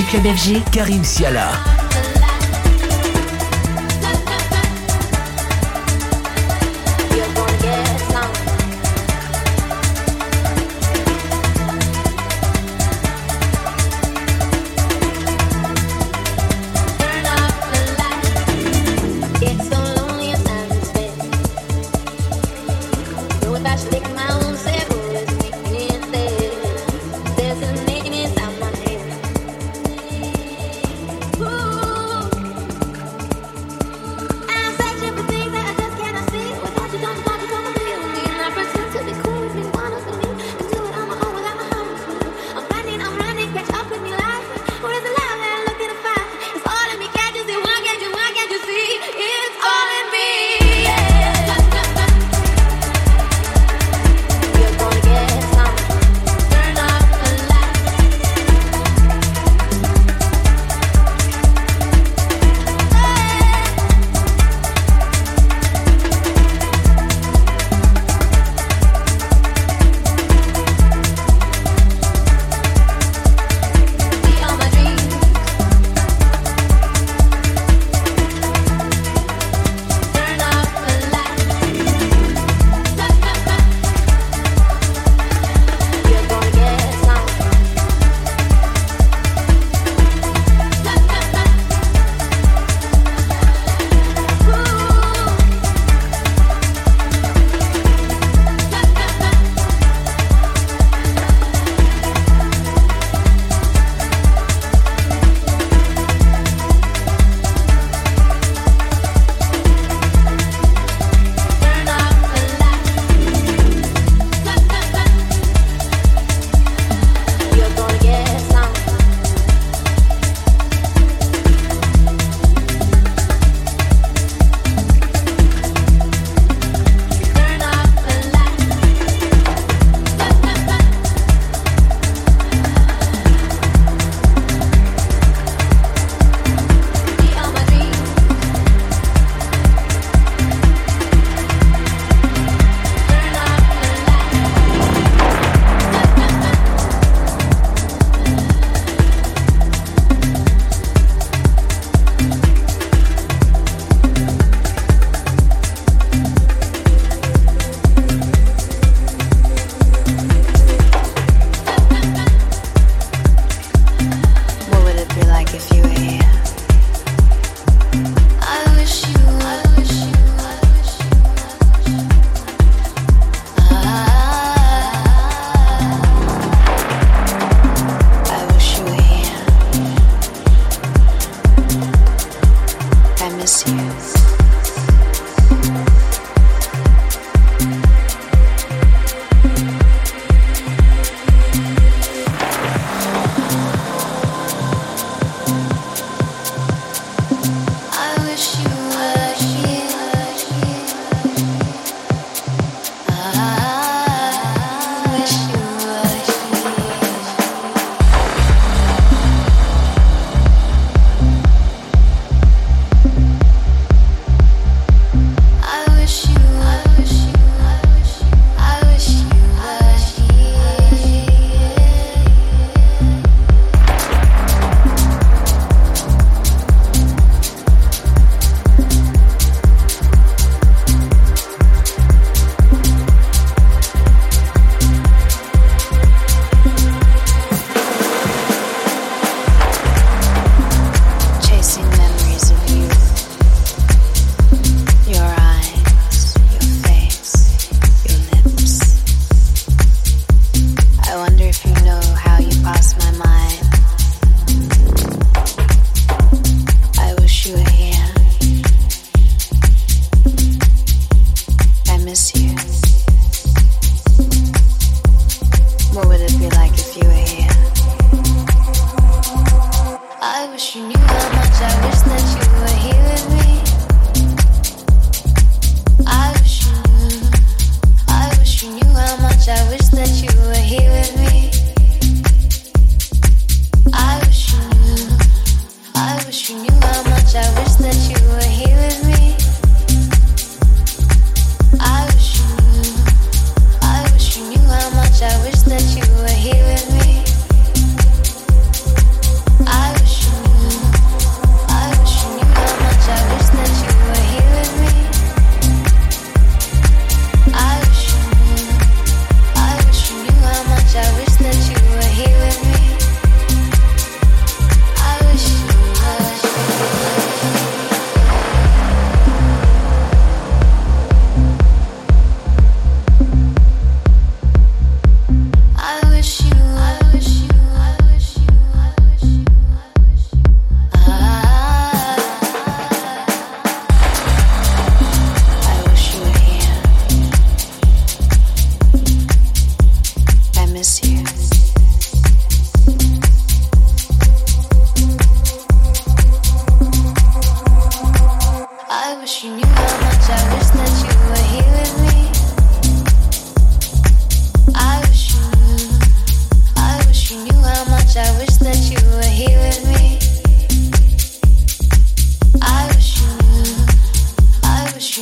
Club FG, Karim Siala.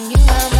you knew I was.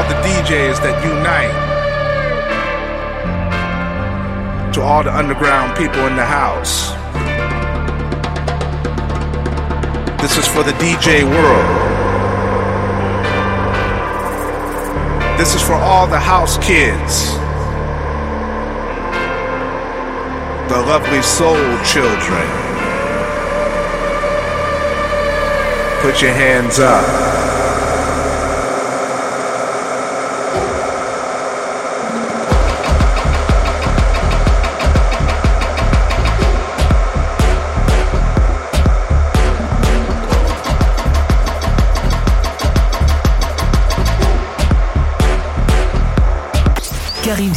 All the DJs that unite. To all the underground people in the house. This is for the DJ world. This is for all the house kids. The lovely soul children. Put your hands up.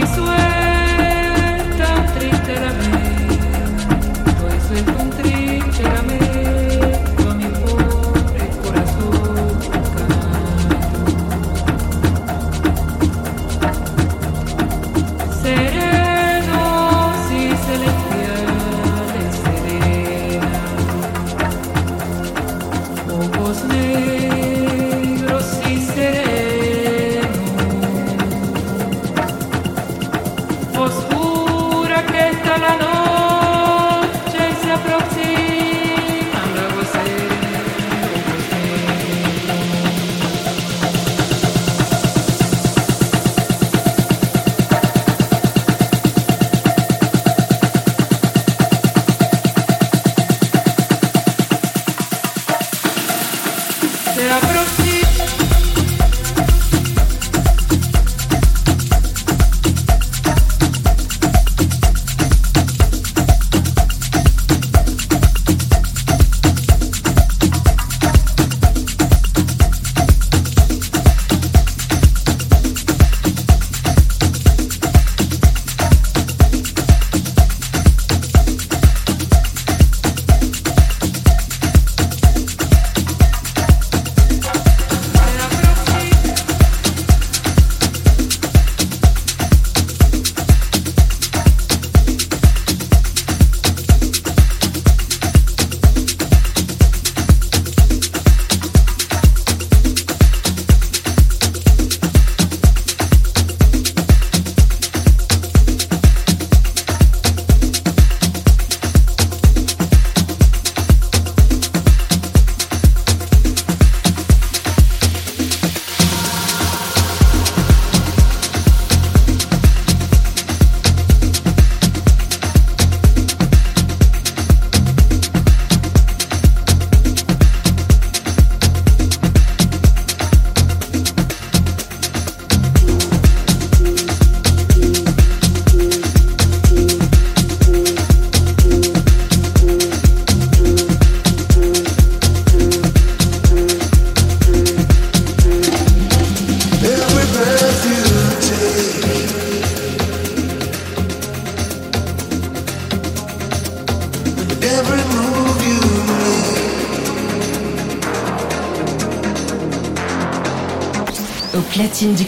mi.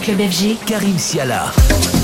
Club FG, Karim Siala.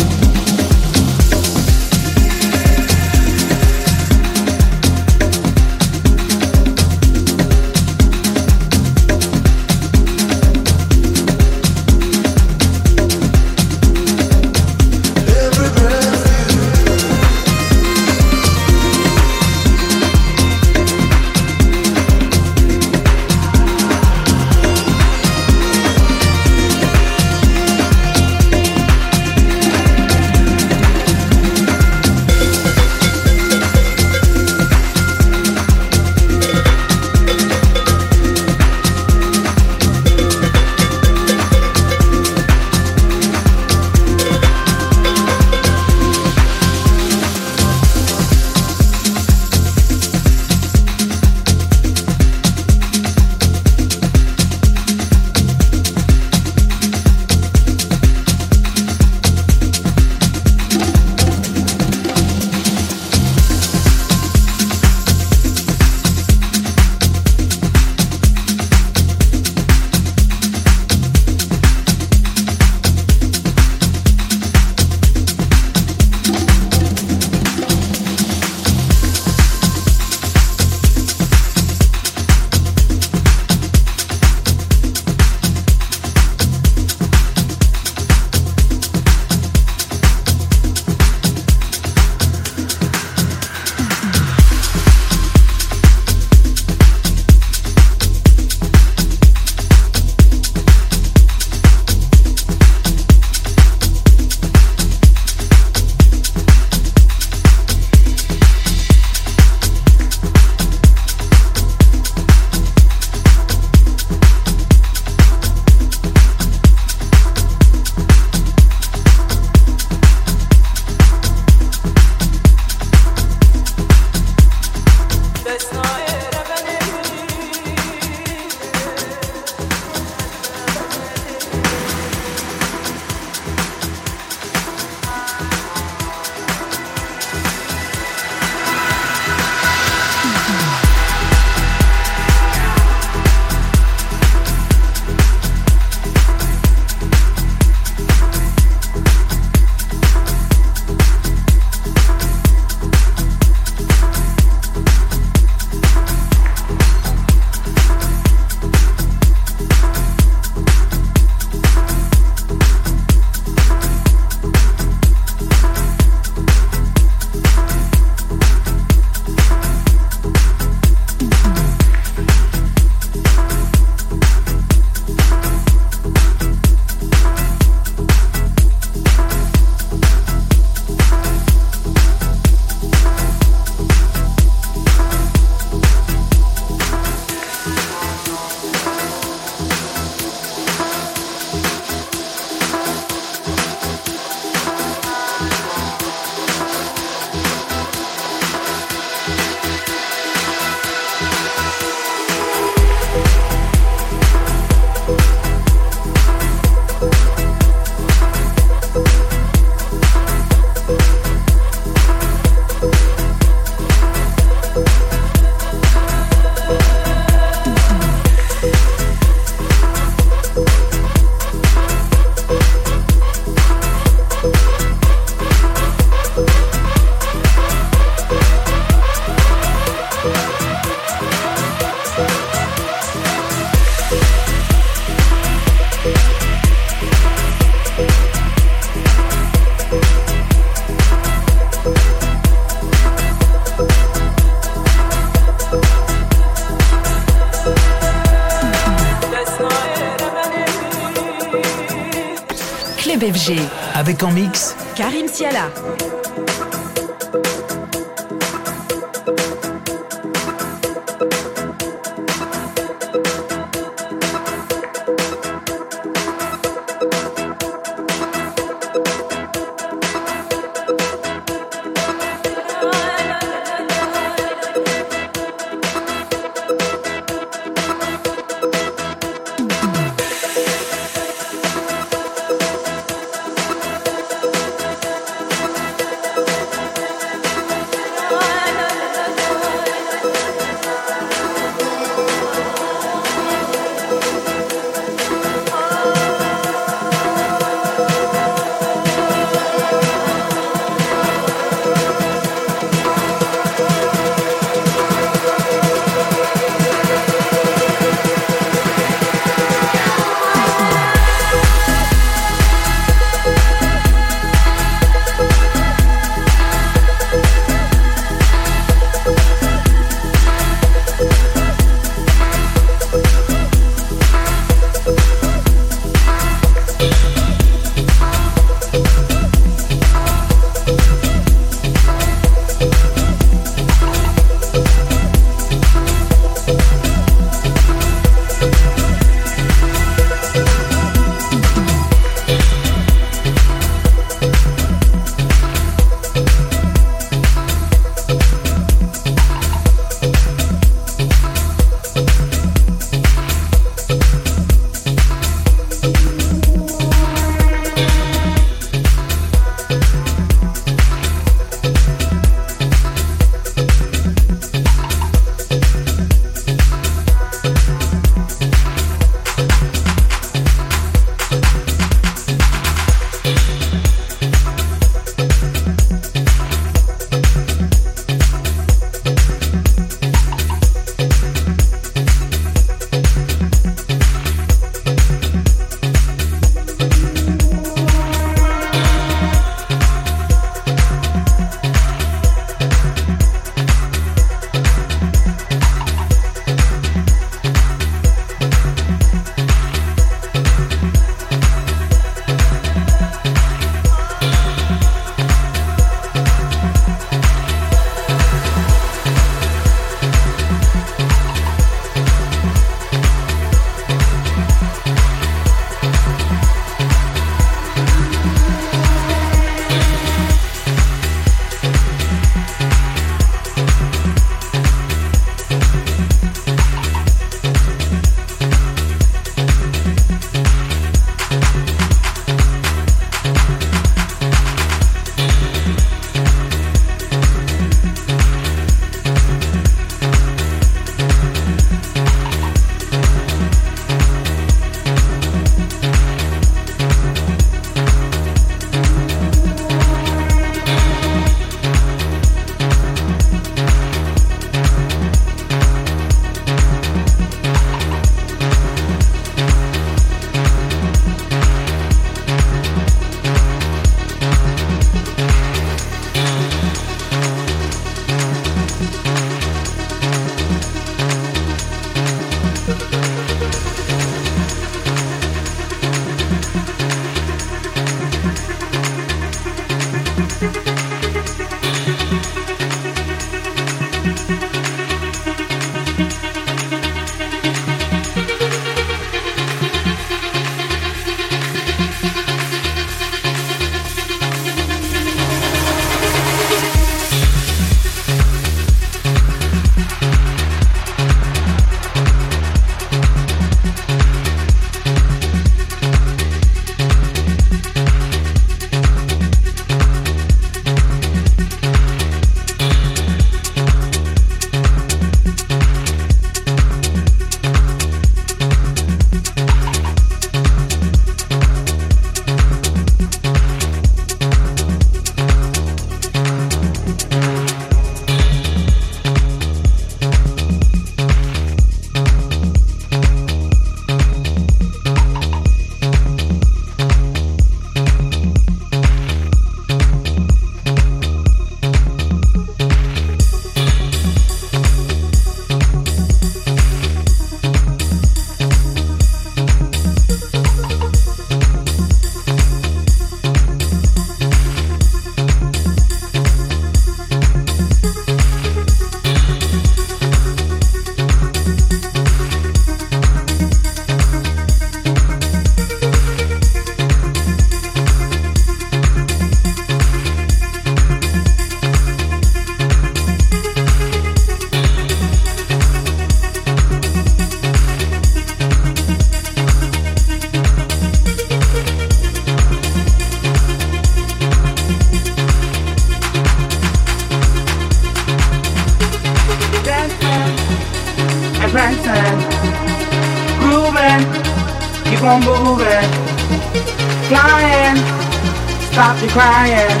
Stop your crying,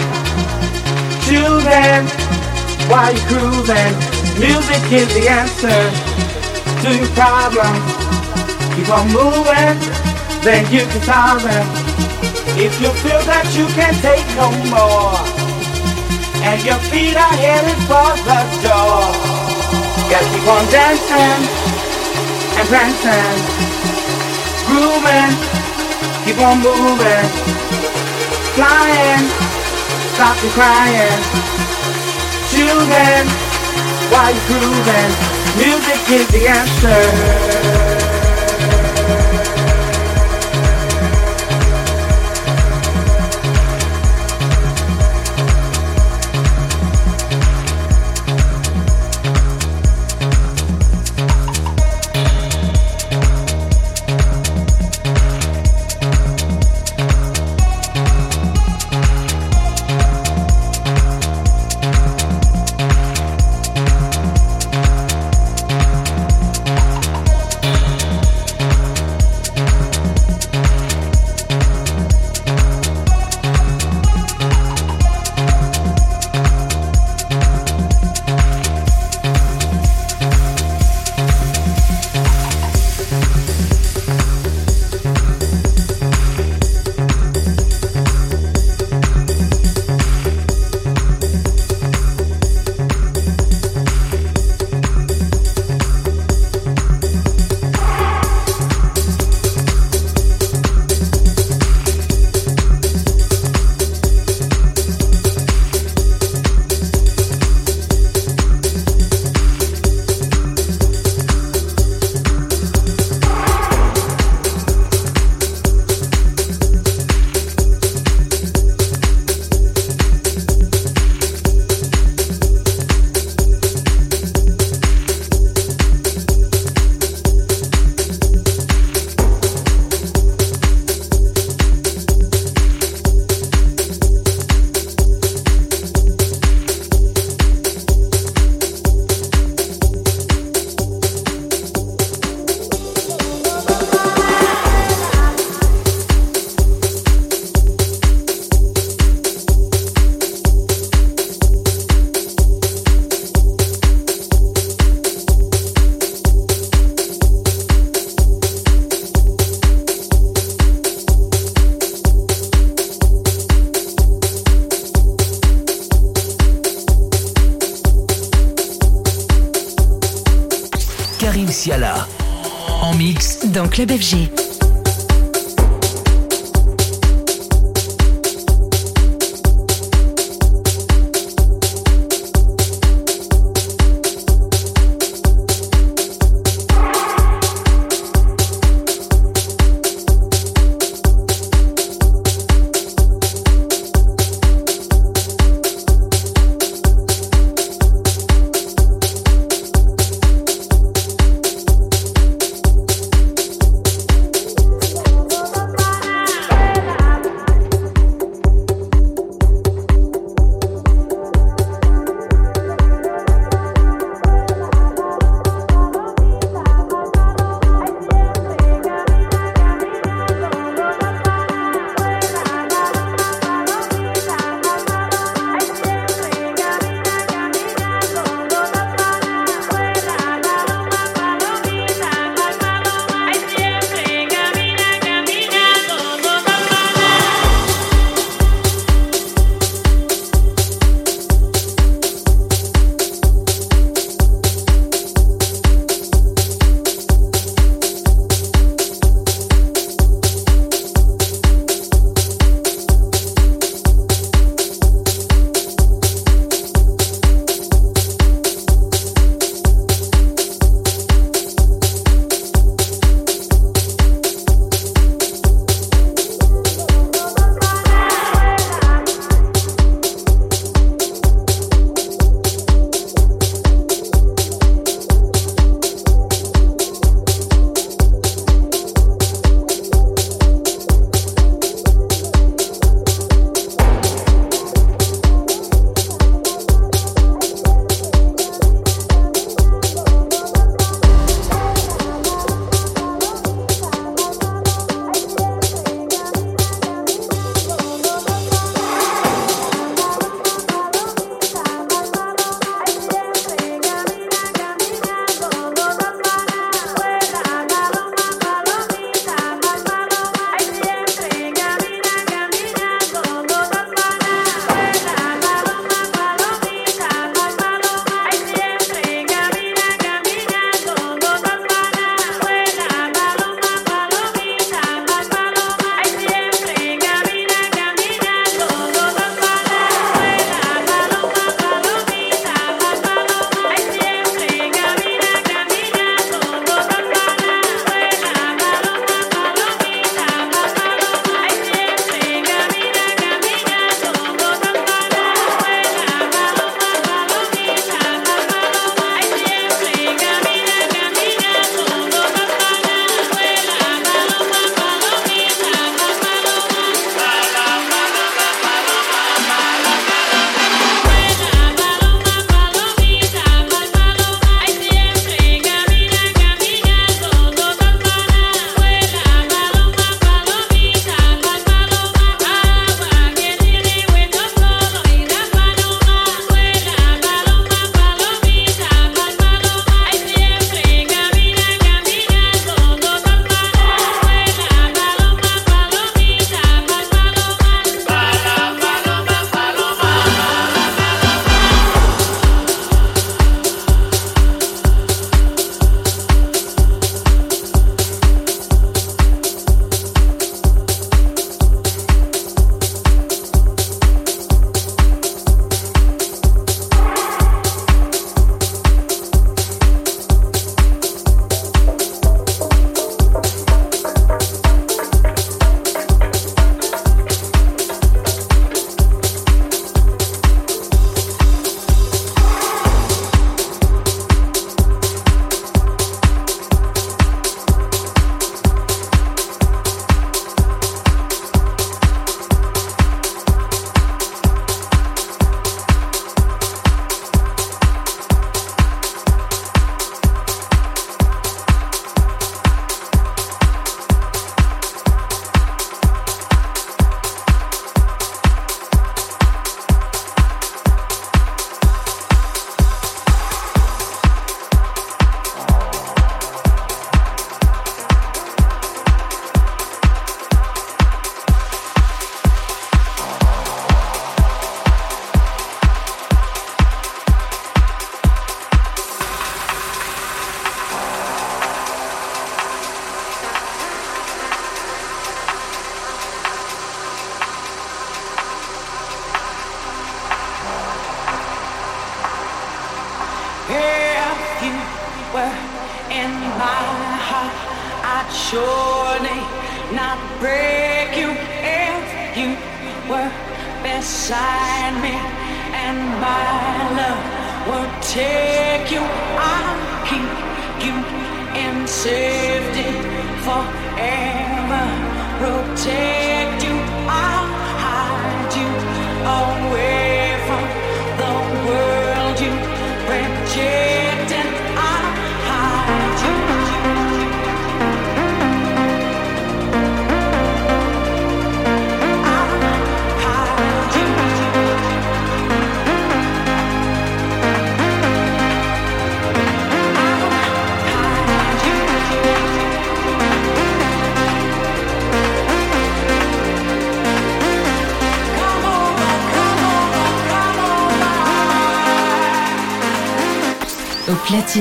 choosing while you're cruising. Music is the answer to your problems. Keep on moving, then you can solve them. If you feel that you can't take no more, and your feet are headed for the door, gotta keep on dancing and prancing, grooving, keep on moving, flying, stop your crying, choosing while you're grooving. Music is the answer.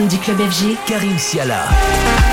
Du club FG, Karim Siala.